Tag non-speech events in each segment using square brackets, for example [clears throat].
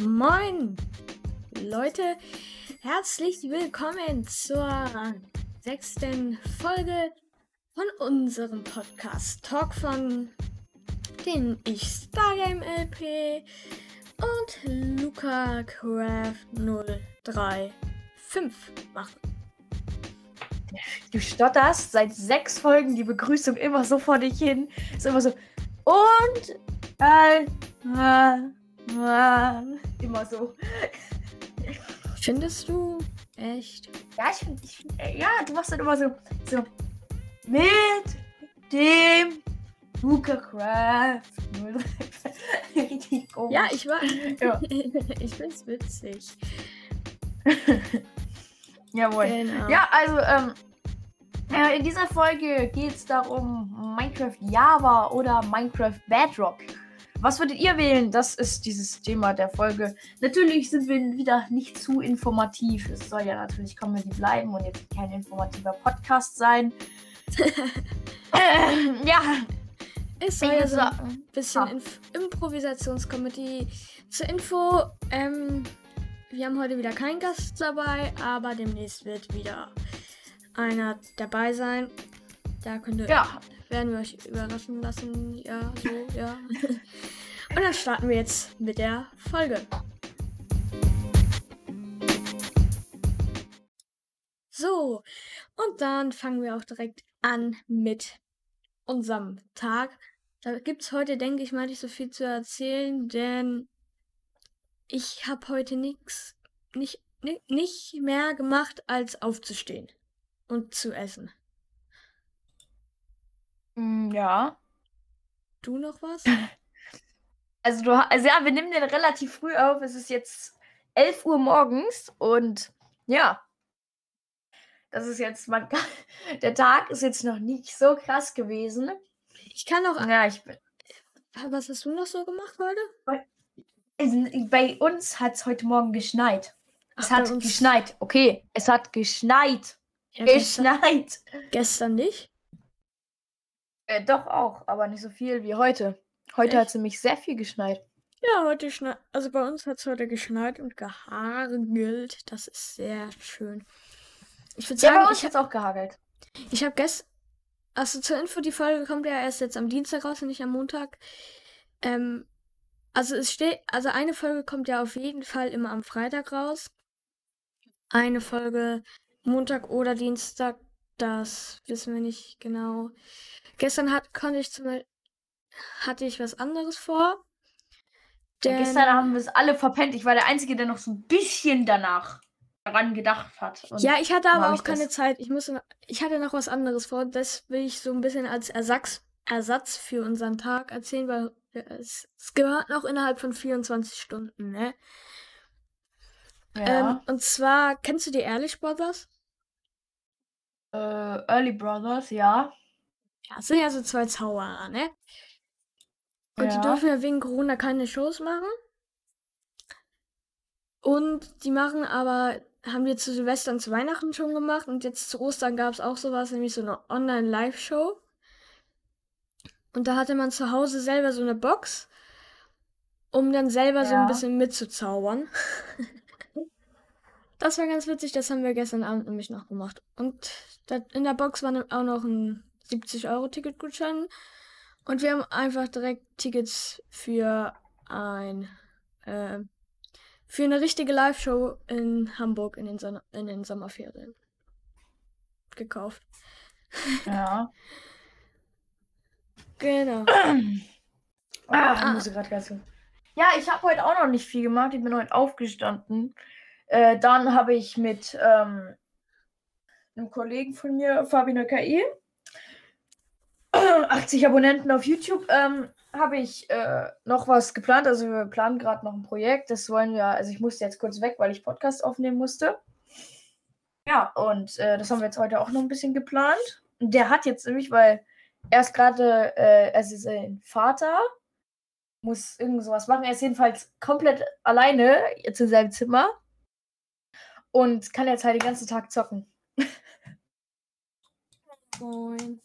Moin, Leute, herzlich willkommen zur sechsten Folge von unserem Podcast Talk von den ich Stargame LP und Luca Craft 035 machen. Du stotterst seit sechs Folgen die Begrüßung immer so vor dich hin. Ist immer so. Und. Äh, äh, immer so. Findest du? Echt? Ja, ich finde. Ich find, äh, ja, du machst dann immer so. So. Mit dem Luca Craft. 035. [laughs] Richtig komisch. Ja, ich war. Ja. [laughs] ich find's witzig. [laughs] Jawohl. Genau. Ja, also, ähm, äh, in dieser Folge geht es darum, Minecraft Java oder Minecraft Bedrock. Was würdet ihr wählen? Das ist dieses Thema der Folge. Natürlich sind wir wieder nicht zu informativ. Es soll ja natürlich Comedy bleiben und jetzt kein informativer Podcast sein. [laughs] äh, ja, Es soll ja so ein bisschen Ah. Improvisationscomedy. Zur Info, ähm, wir haben heute wieder keinen Gast dabei, aber demnächst wird wieder einer dabei sein. Da könnt ihr, Ja, werden wir euch überraschen lassen. Ja, so, ja. [laughs] Und dann starten wir jetzt mit der Folge. So, und dann fangen wir auch direkt an mit unserem Tag. Da gibt es heute, denke ich mal, nicht so viel zu erzählen, denn ich habe heute nichts, nicht, ni- nicht mehr gemacht, als aufzustehen und zu essen. Mm, ja. Du noch was? [laughs] Also, du, also ja, wir nehmen den relativ früh auf. Es ist jetzt 11 Uhr morgens und ja. Das ist jetzt, man kann, [laughs] der Tag ist jetzt noch nicht so krass gewesen. Ich kann noch. Ja, ich bin. Was hast du noch so gemacht heute? Bei uns hat es heute Morgen geschneit. Es Ach, bei hat geschneit. Okay, es hat geschneit. Ja, gestern, Geschneit. gestern nicht. Äh, doch auch, aber nicht so viel wie heute. Heute hat es nämlich sehr viel geschneit. Ja, heute schneit. Also bei uns hat es heute geschneit und gehagelt. Das ist sehr schön. Ich würde Ja, bei sagen, uns ich, hat es auch gehagelt. ich habe gestern. Also zur Info, die Folge kommt ja erst jetzt am Dienstag raus und nicht am Montag. Ähm, also es steht, also eine Folge kommt ja auf jeden Fall immer am Freitag raus. Eine Folge Montag oder Dienstag, das wissen wir nicht genau. Gestern hat, konnte ich zum Beispiel, hatte ich was anderes vor. Denn, gestern haben wir es alle verpennt. Ich war der Einzige, der noch so ein bisschen danach daran gedacht hat. Und ja, ich hatte aber auch keine das- Zeit. Ich musste, ich hatte noch was anderes vor. Das will ich so ein bisschen als Ersatz, Ersatz für unseren Tag erzählen, weil es, es gehört noch innerhalb von 24 Stunden, ne? Ja. Ähm, und zwar, kennst du die Ehrlich Brothers? Äh, Early Brothers, ja. Ja, das sind ja so zwei Zauberer, ne? Und die Ja. dürfen ja wegen Corona keine Shows machen. Und die machen aber, haben wir zu Silvester und zu Weihnachten schon gemacht. Und jetzt zu Ostern gab es auch sowas, nämlich so eine Online-Live-Show. Und da hatte man zu Hause selber so eine Box, um dann selber so ein Ja. bisschen mitzuzaubern. [laughs] Das war ganz witzig, das haben wir gestern Abend nämlich noch gemacht. Und in der Box war auch noch ein 70-Euro-Ticketgutschein. Und wir haben einfach direkt Tickets für ein äh, für eine richtige Live-Show in Hamburg in den, Son in den Sommerferien gekauft. Ja. [laughs] Genau. Ah, Ah. ich muss gerade ganz Ja, ich habe heute auch noch nicht viel gemacht. Ich bin heute aufgestanden. Äh, dann habe ich mit ähm, einem Kollegen von mir, Fabian KI, 80 Abonnenten auf YouTube, ähm, habe ich äh, noch was geplant. Also wir planen gerade noch ein Projekt. Das wollen wir, also ich musste jetzt kurz weg, weil ich Podcast aufnehmen musste. Ja, und äh, das haben wir jetzt heute auch noch ein bisschen geplant. Der hat jetzt nämlich, weil er ist gerade, äh, also sein Vater muss irgend sowas machen. Er ist jedenfalls komplett alleine jetzt in seinem Zimmer und kann jetzt halt den ganzen Tag zocken. Moin.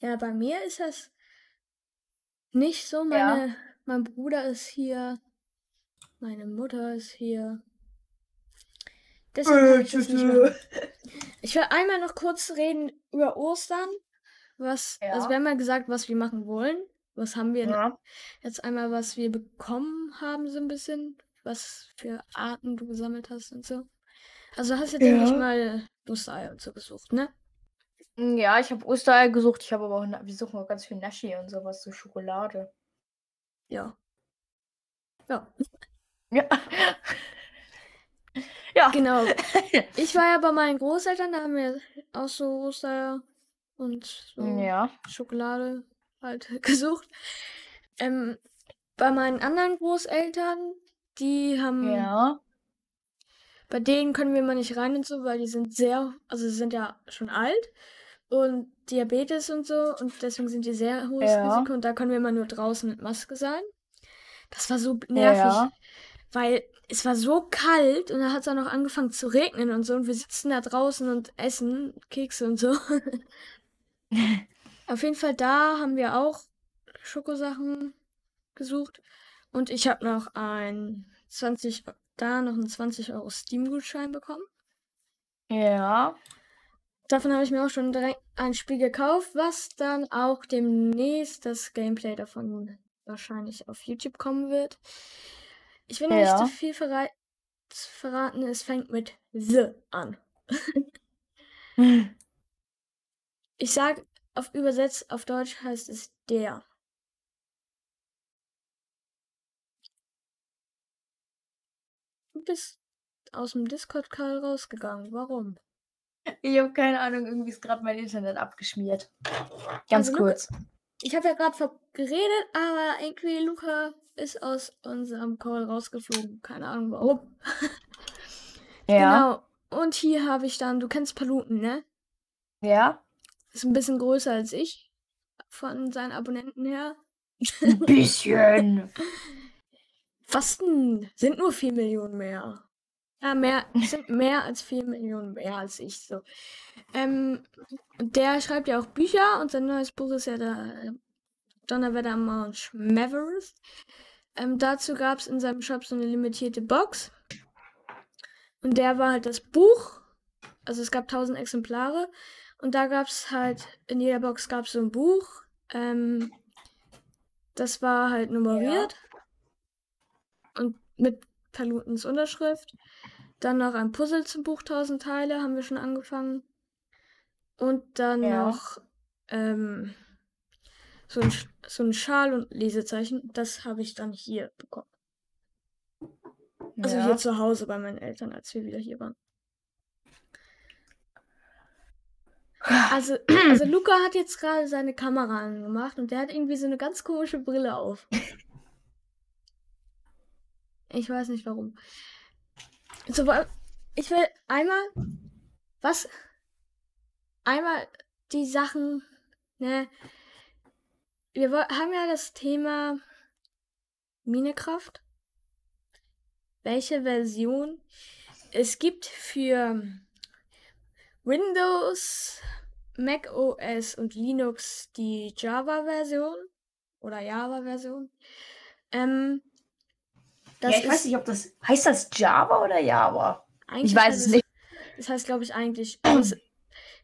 Ja, bei mir ist das nicht so. Meine, Mein Bruder ist hier Meine Mutter ist hier. Deshalb kann ich, das nicht machen. [laughs] ich will einmal noch kurz reden über Ostern. Was, Ja. also wir haben ja gesagt, was wir machen wollen. Was haben wir Ja. jetzt einmal, was wir bekommen haben, so ein bisschen. Was für Arten du gesammelt hast und so. Also hast du, ich Ja. mal, Ostereier und so gesucht, ne? Ja, ich habe Ostereier gesucht. Ich habe aber auch, Na- wir suchen auch ganz viel Nashi und sowas, so Schokolade. Ja. Ja. Ja. [laughs] ja. Genau. [laughs] Ich war ja bei meinen Großeltern, da haben wir auch so Ostereier und so Ja. Schokolade halt [laughs] gesucht. Ähm, bei meinen anderen Großeltern, die haben, Ja. bei denen können wir mal nicht rein und so, weil die sind sehr, also sie sind ja schon alt und Diabetes und so und deswegen sind die sehr hohes Ja. Risiko und da können wir immer nur draußen mit Maske sein. Das war so nervig, Ja. weil es war so kalt und dann hat es auch noch angefangen zu regnen und so und wir sitzen da draußen und essen Kekse und so. [laughs] Auf jeden Fall da haben wir auch Schokosachen gesucht und ich habe noch ein 20 da noch einen 20 Euro Steam-Gutschein bekommen. Ja. Davon habe ich mir auch schon direkt ein Spiel gekauft, was dann auch demnächst das Gameplay davon wahrscheinlich auf YouTube kommen wird. Ich will noch nicht Ja. zu viel verrei- verraten, es fängt mit The an. [laughs] Ich sag auf übersetzt auf Deutsch heißt es der. Du bist aus dem Discord-Call rausgegangen. Warum? Ich habe keine Ahnung, irgendwie ist gerade mein Internet abgeschmiert. Ganz Also, Luca- kurz. Ich habe ja gerade geredet, aber irgendwie Luca ist aus unserem Call rausgeflogen. Keine Ahnung warum. [laughs] Ja. Genau. Und hier habe ich dann, du kennst Paluten, ne? Ja. Ist ein bisschen größer als ich. Von seinen Abonnenten her. Ein bisschen. [laughs] Was denn? Sind nur 4 Millionen mehr. Ja, mehr, sind mehr als 4 Millionen mehr als ich. So. Ähm, der schreibt ja auch Bücher und sein neues Buch ist ja der äh, Donnerwetter am Mount Everest. Ähm, dazu gab es in seinem Shop so eine limitierte Box. Und der war halt das Buch. Also es gab 1000 Exemplare. Und da gab es halt, in jeder Box gab es so ein Buch. Ähm, das war halt nummeriert. Und mit Palutens Unterschrift. Dann noch ein Puzzle zum Buch 1000 Teile, haben wir schon angefangen. Und dann Ja. noch ähm, so, ein, so ein Schal und Lesezeichen. Das habe ich dann hier bekommen. Also ja. hier zu Hause bei meinen Eltern, als wir wieder hier waren. Also, [clears throat] also Luca hat jetzt gerade seine Kamera angemacht und der hat irgendwie so eine ganz komische Brille auf. [laughs] Ich weiß nicht warum. So, ich will einmal was einmal die Sachen, ne? Wir haben ja das Thema Minecraft. Welche Version es gibt für Windows, Mac OS und Linux die Java-Version oder Java-Version. Ähm, das ja, ich weiß nicht, ob das. Heißt das Java oder Java? eigentlich Ich weiß es nicht. Das heißt, glaube ich, eigentlich. [clears throat]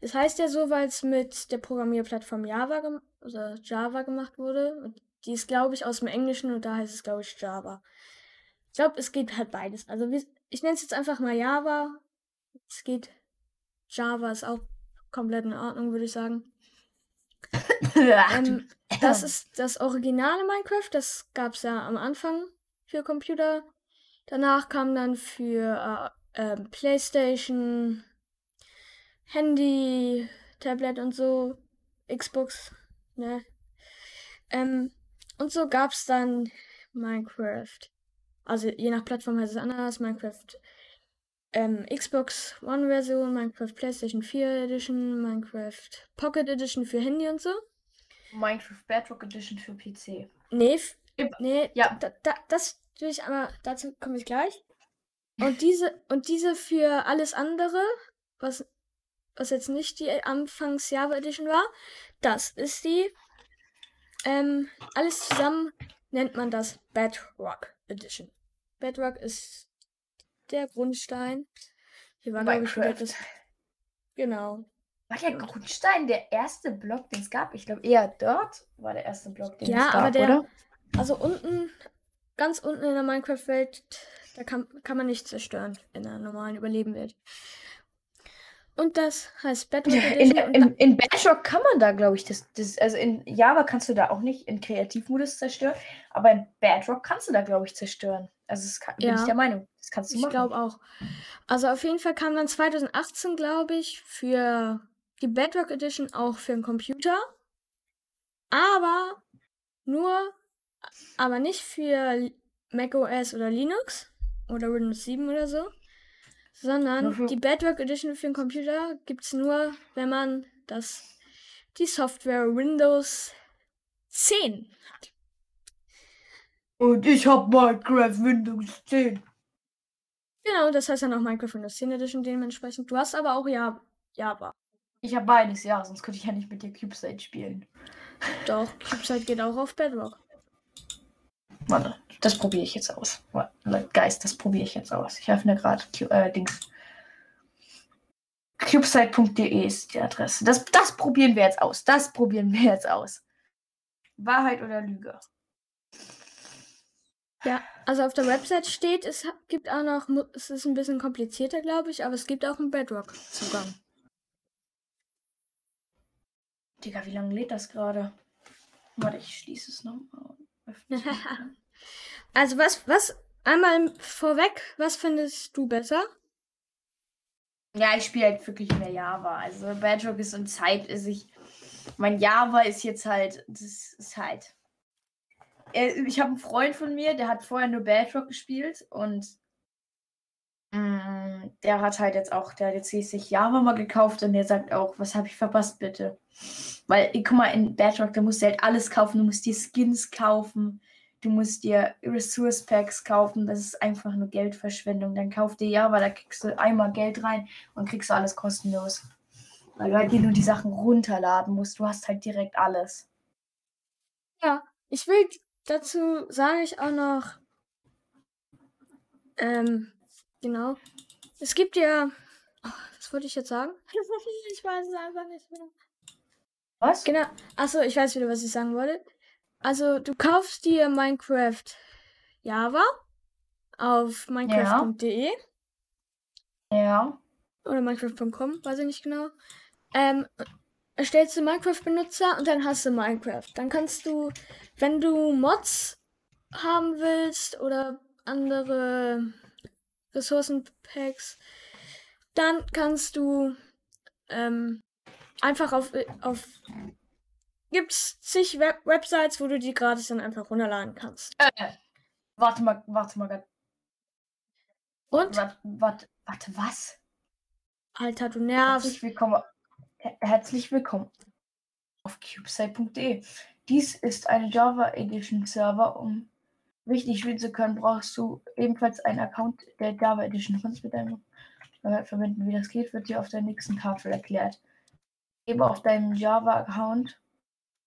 Es, es heißt ja so, weil es mit der Programmierplattform Java gem oder Java gemacht wurde. Und die ist, glaube ich, aus dem Englischen und da heißt es, glaube ich, Java. Ich glaube, es geht halt beides. Also ich nenne es jetzt einfach mal Java. Es geht. Java ist auch komplett in Ordnung, würde ich sagen. [laughs] Ähm, das ist das originale Minecraft. Das gab es ja am Anfang für Computer. Danach kam dann für äh, ähm, PlayStation, Handy, Tablet und so, Xbox, ne? Ähm, und so gab es dann Minecraft. Also je nach Plattform heißt es anders. Minecraft ähm, Xbox One Version, Minecraft PlayStation 4 Edition, Minecraft Pocket Edition für Handy und so. Minecraft Bedrock Edition für PC. Nee, nee, ja. da, da, das will ich aber, dazu komme ich gleich. Und diese, und diese für alles andere, was, was jetzt nicht die Anfangs Java Edition war, das ist die, ähm, alles zusammen nennt man das Bedrock Edition. Bedrock ist der Grundstein. Hier war, glaube ich, wieder das. Genau. War der Grundstein der erste Block, den es gab? Ich glaube eher dort war der erste Block, den Ja, es gab, aber der- oder? Also unten, ganz unten in der Minecraft-Welt, da kann, kann man nicht zerstören in der normalen Überlebenwelt. Und das heißt Bedrock In, Edition. der- und in, in Bedrock kann man da, glaube ich, das, das. Also in Java kannst du da auch nicht in Kreativmodus zerstören, aber in Bedrock kannst du da, glaube ich, zerstören. Also das kann, bin Ja. ich der Meinung. Das kannst du Ich machen. glaube auch. Also auf jeden Fall kam dann 2018, glaube ich, für die Bedrock Edition auch für den Computer. Aber nur, aber nicht für macOS oder Linux oder Windows 7 oder so. Sondern für- die Bedrock Edition für den Computer gibt es nur, wenn man das, die Software Windows 10 hat. Und ich habe Minecraft Windows 10. Genau, das heißt dann auch Minecraft Windows 10 Edition dementsprechend. Du hast aber auch Ja- Java. Ich habe beides, ja, sonst könnte ich ja nicht mit dir CubeSide spielen. Doch, CubeSide geht auch auf Bedrock. Warte, das probiere ich jetzt aus. Warte, Geist, das probiere ich jetzt aus. Ich öffne gerade äh, Dings. Cubesite.de ist die Adresse. Das, das probieren wir jetzt aus. Das probieren wir jetzt aus. Wahrheit oder Lüge? Ja, also auf der Website steht, es gibt auch noch, es ist ein bisschen komplizierter, glaube ich, aber es gibt auch einen Bedrock-Zugang. Digga, wie lange lädt das gerade? Warte, ich schließe es nochmal. Also was, was, einmal vorweg, was findest du besser? Ja, ich spiele halt wirklich mehr Java. Also Bedrock ist und Zeit ist ich. Mein Java ist jetzt halt, das ist halt. Äh, Ich habe einen Freund von mir, der hat vorher nur Bedrock gespielt und der hat halt jetzt auch, der hat jetzt sich Java mal gekauft und der sagt auch, was habe ich verpasst bitte? Weil, guck mal, in Bedrock, da musst du halt alles kaufen. Du musst dir Skins kaufen, du musst dir Resource Packs kaufen. Das ist einfach nur Geldverschwendung. Dann kauf dir Java, da kriegst du einmal Geld rein und kriegst du alles kostenlos. Weil du halt dir nur die Sachen runterladen musst. Du hast halt direkt alles. Ja, ich will dazu sage ich auch noch, ähm, genau, es gibt ja, oh, was wollte ich jetzt sagen? [laughs] ich weiß es einfach nicht mehr. Was? Genau. Achso, ich weiß wieder, was ich sagen wollte. Also, du kaufst dir Minecraft Java auf minecraft.de Ja. oder minecraft.com, weiß ich nicht genau. Ähm, erstellst du Minecraft-Benutzer und dann hast du Minecraft. Dann kannst du, wenn du Mods haben willst oder andere Ressourcenpacks, dann kannst du ähm, einfach auf, auf gibt's zig Web Websites, wo du die gratis dann einfach runterladen kannst. Äh, warte mal, warte mal. Und, Warte, warte, warte, was? Alter, du nervst. Herzlich willkommen. Her- Herzlich willkommen auf cubesite.de. Dies ist ein Java Edition Server. Um richtig spielen zu können, brauchst du ebenfalls einen Account der Java Edition. Du kannst mit deinem äh, verwenden, wie das geht, wird dir auf der nächsten Tafel erklärt. Gebe auf deinen Java-Account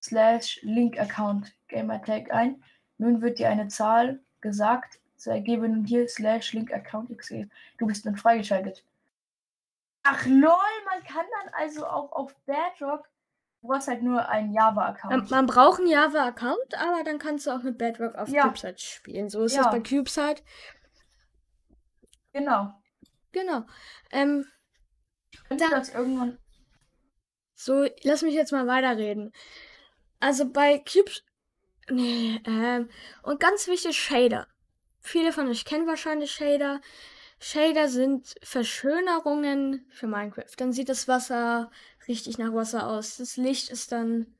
slash Link-Account Gamertag ein. Nun wird dir eine Zahl gesagt. So ergebe nun hier slash Link-Account XE. Du bist nun freigeschaltet. Ach lol, man kann dann also auch auf Bedrock, du hast halt nur einen Java-Account. man braucht einen Java-Account, aber dann kannst du auch mit Bedrock auf Ja. CubeSide spielen. So ist Ja. das bei CubeSide. Genau. Genau. Ähm, Und dann das irgendwann. so, lass mich jetzt mal weiterreden. Also bei Cubes. Nee, ähm. Und ganz wichtig, Shader. Viele von euch kennen wahrscheinlich Shader. Shader sind Verschönerungen für Minecraft. Dann sieht das Wasser richtig nach Wasser aus. Das Licht ist dann.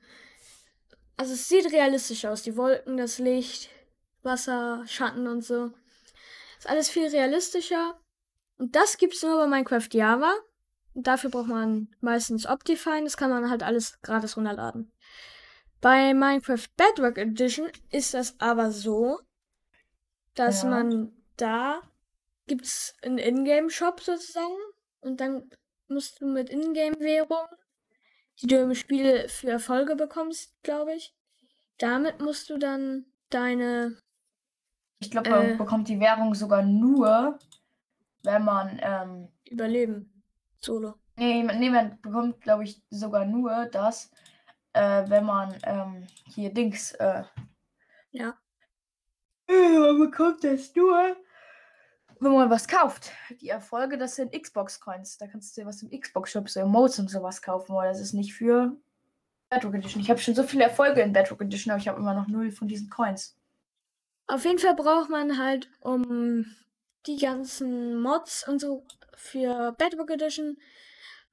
Also es sieht realistisch aus. Die Wolken, das Licht, Wasser, Schatten und so. Ist alles viel realistischer. Und das gibt's nur bei Minecraft Java. Und dafür braucht man meistens Optifine. Das kann man halt alles gratis runterladen. Bei Minecraft Bedrock Edition ist das aber so, dass Ja. man da gibt's einen Ingame-Shop sozusagen. Und dann musst du mit Ingame-Währung, die du im Spiel für Erfolge bekommst, glaube ich, damit musst du dann deine Ich glaube, man Äh. bekommt die Währung sogar nur, wenn man, ähm, Überleben. Solo. nee, man- nee, man bekommt, glaube ich, sogar nur das, äh, wenn man, ähm, hier Dings, äh, Ja. äh, man bekommt das nur, wenn man was kauft. Die Erfolge, das sind Xbox-Coins. Da kannst du dir was im Xbox-Shop, so Emotes und sowas kaufen, aber das ist nicht für Bedrock Edition. Ich habe schon so viele Erfolge in Bedrock Edition, aber ich habe immer noch null von diesen Coins. Auf jeden Fall braucht man halt, um die ganzen Mods und so für Bedrock Edition,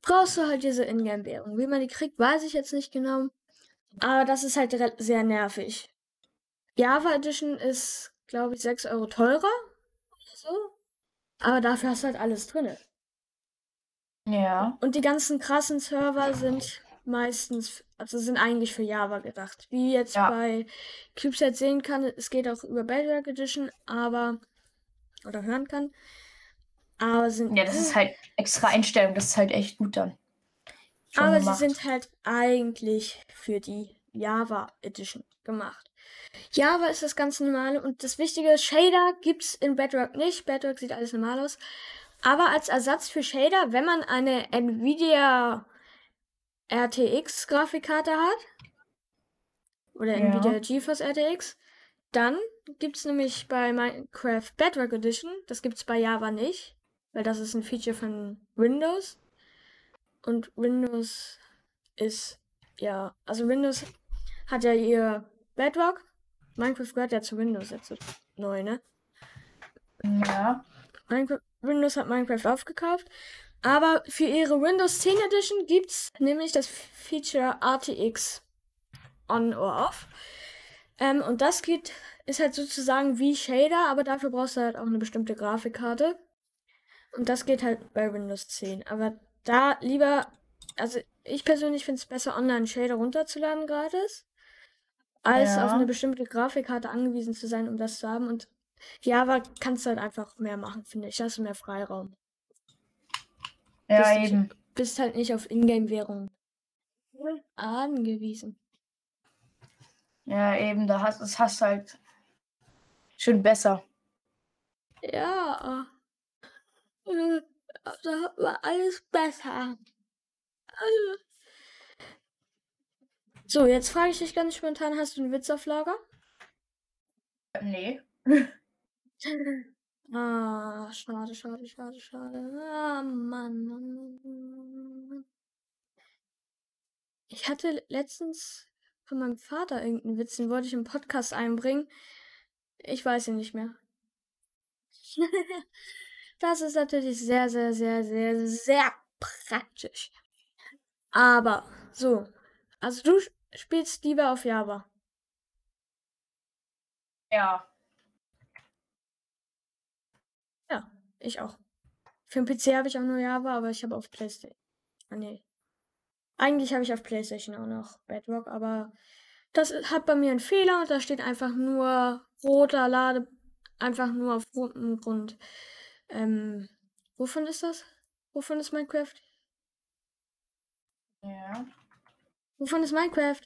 brauchst du halt diese Ingame-Währung. Wie man die kriegt, weiß ich jetzt nicht genau. Aber das ist halt sehr nervig. Java Edition ist, glaube ich, 6 Euro teurer oder so. Aber dafür hast du halt alles drin. Ja. Und die ganzen krassen Server sind meistens, also sind eigentlich für Java gedacht. Wie jetzt Ja. bei CubeSat sehen kann, es geht auch über Bedrock Edition, aber, oder hören kann. Aber sind, Ja, das ist halt extra Einstellung, das ist halt echt gut dann. Schon aber gemacht. sie sind halt eigentlich für die Java Edition gemacht. Java ist das ganz normale und das Wichtige, Shader gibt's in Bedrock nicht. Bedrock sieht alles normal aus. Aber als Ersatz für Shader, wenn man eine Nvidia RTX Grafikkarte hat oder Ja. Nvidia GeForce RTX, dann gibt's nämlich bei Minecraft Bedrock Edition, das gibt's bei Java nicht, weil das ist ein Feature von Windows. Und Windows ist, ja, also Windows hat ja ihr Bedrock. Minecraft gehört ja zu Windows jetzt so neu, ne? Ja. Minecraft, Windows hat Minecraft aufgekauft. Aber für ihre Windows 10 Edition gibt's nämlich das Feature RTX on or off. Ähm, und das geht, ist halt sozusagen wie Shader, aber dafür brauchst du halt auch eine bestimmte Grafikkarte. Und das geht halt bei Windows 10. Aber da lieber, also ich persönlich finde es besser, online Shader runterzuladen gratis, als Ja. auf eine bestimmte Grafikkarte angewiesen zu sein, um das zu haben. Und Java kannst du halt einfach mehr machen, finde ich. Hast du mehr Freiraum. Ja, Bist du- eben. Bist halt nicht auf Ingame-Währung angewiesen. Ja, eben, da hast das hast halt schon besser. Ja. Äh, Da war alles besser. Also. So, jetzt frage ich dich ganz spontan, hast du einen Witz auf Lager? Nee. [laughs] Ah, schade, schade, schade, schade. Ah, Mann. Ich hatte letztens von meinem Vater irgendeinen Witz, den wollte ich im Podcast einbringen. Ich weiß ihn nicht mehr. [laughs] Das ist natürlich sehr, sehr, sehr, sehr, sehr praktisch. Aber, so. Also du spielst lieber auf Java. Ja. Ja, ich auch. Für den PC habe ich auch nur Java, aber ich habe auf PlayStation. Ah, nee. Eigentlich habe ich auf PlayStation auch noch Bedrock, aber das hat bei mir einen Fehler und da steht einfach nur roter Lade, einfach nur auf rotem Grund. Ähm, wovon ist das? Wovon ist Minecraft? Ja. Wovon ist Minecraft?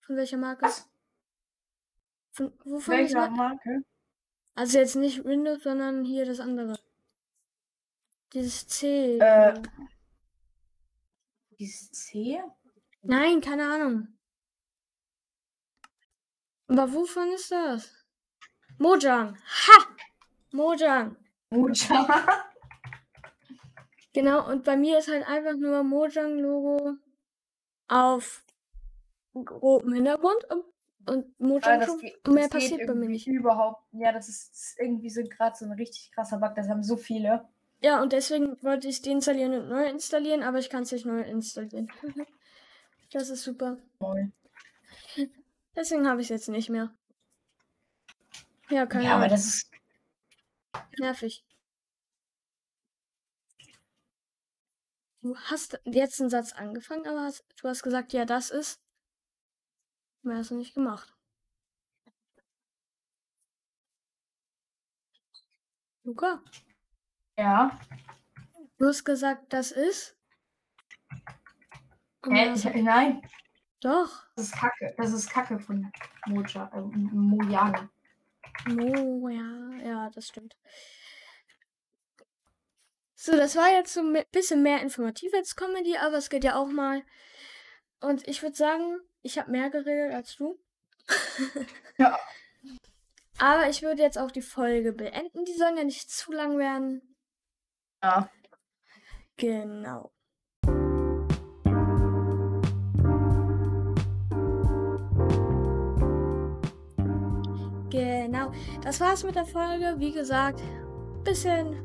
Von welcher Marke? Was? Von, wovon ist Welcher Mi- Marke? Also jetzt nicht Windows, sondern hier das andere. Dieses C. Äh. Dieses C? Nein, keine Ahnung. Aber wovon ist das? Mojang. Ha! Mojang. Mucha. [laughs] Genau, und bei mir ist halt einfach nur Mojang-Logo auf rotem Hintergrund und, Aber das schon. geht, Mehr passiert bei mir nicht. überhaupt. Ja, das ist, irgendwie so gerade so ein richtig krasser Bug. Das haben so viele. Ja, und deswegen wollte ich es deinstallieren und neu installieren, aber ich kann es nicht neu installieren. [laughs] Das ist super. Moin. Deswegen habe ich es jetzt nicht mehr. Ja, keine Ja, aber Ahnung. das ist. Nervig. Du hast jetzt einen Satz angefangen, aber hast, du hast gesagt, ja, das ist. Mehr hast du nicht gemacht. Luca, Ja. du hast gesagt, das ist. Hä? Ich, nein. Doch. Das ist Kacke. Das ist Kacke von Moja. Äh, Mojang. Mo, ja, ja, das stimmt. So, das war jetzt so ein bisschen mehr informativ als Comedy, aber es geht ja auch mal. Und ich würde sagen, ich habe mehr geredet als du. Ja. Aber ich würde jetzt auch die Folge beenden. Die sollen ja nicht zu lang werden. Ja. Genau. Genau. Das war's mit der Folge. Wie gesagt, bisschen,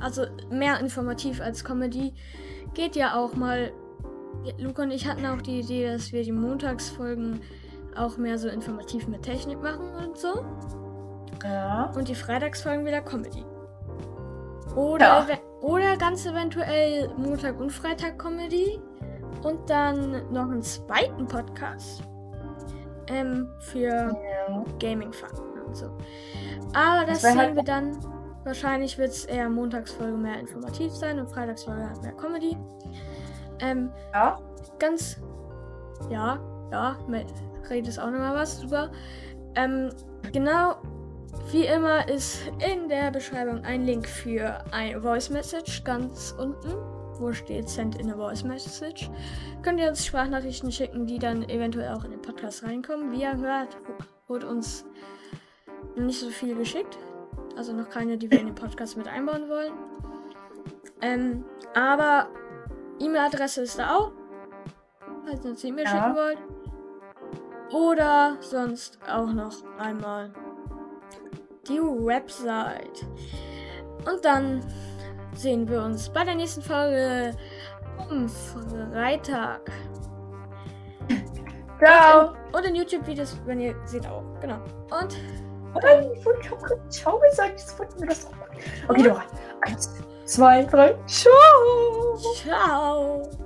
also mehr informativ als Comedy. Geht ja auch mal. Luca und ich hatten auch die Idee, dass wir die Montagsfolgen auch mehr so informativ mit Technik machen und so. Ja. Und die Freitagsfolgen wieder Comedy. Oder, Ja. oder ganz eventuell Montag und Freitag Comedy. Und dann noch einen zweiten Podcast. Ähm, für ja. Gaming-Fakten und so. Aber das, Das sehen halt- wir dann. Wahrscheinlich wird es eher Montagsfolge mehr informativ sein und Freitagsfolge mehr Comedy. Ähm, Ja. ganz. Ja, ja, mit Rede ist auch nochmal was. Super. Ähm, genau. Wie immer ist in der Beschreibung ein Link für ein Voice Message ganz unten, wo steht Send in a Voice Message. Könnt ihr uns Sprachnachrichten schicken, die dann eventuell auch in den Podcast reinkommen. Wie ihr hört, wurde uns nicht so viel geschickt. Also noch keine, die wir in den Podcast mit einbauen wollen. Ähm, aber E-Mail-Adresse ist da auch. Falls ihr uns E-Mail Ja. schicken wollt. Oder sonst auch noch einmal die Website. Und dann sehen wir uns bei der nächsten Folge am Freitag. Ciao. Und in YouTube-Videos, wenn ihr seht auch. Genau. Und Nein, ich ich gerade Ciao gesagt. Jetzt wollten wir das doch machen. Okay, noch. Eins, zwei, drei. Ciao. ciao.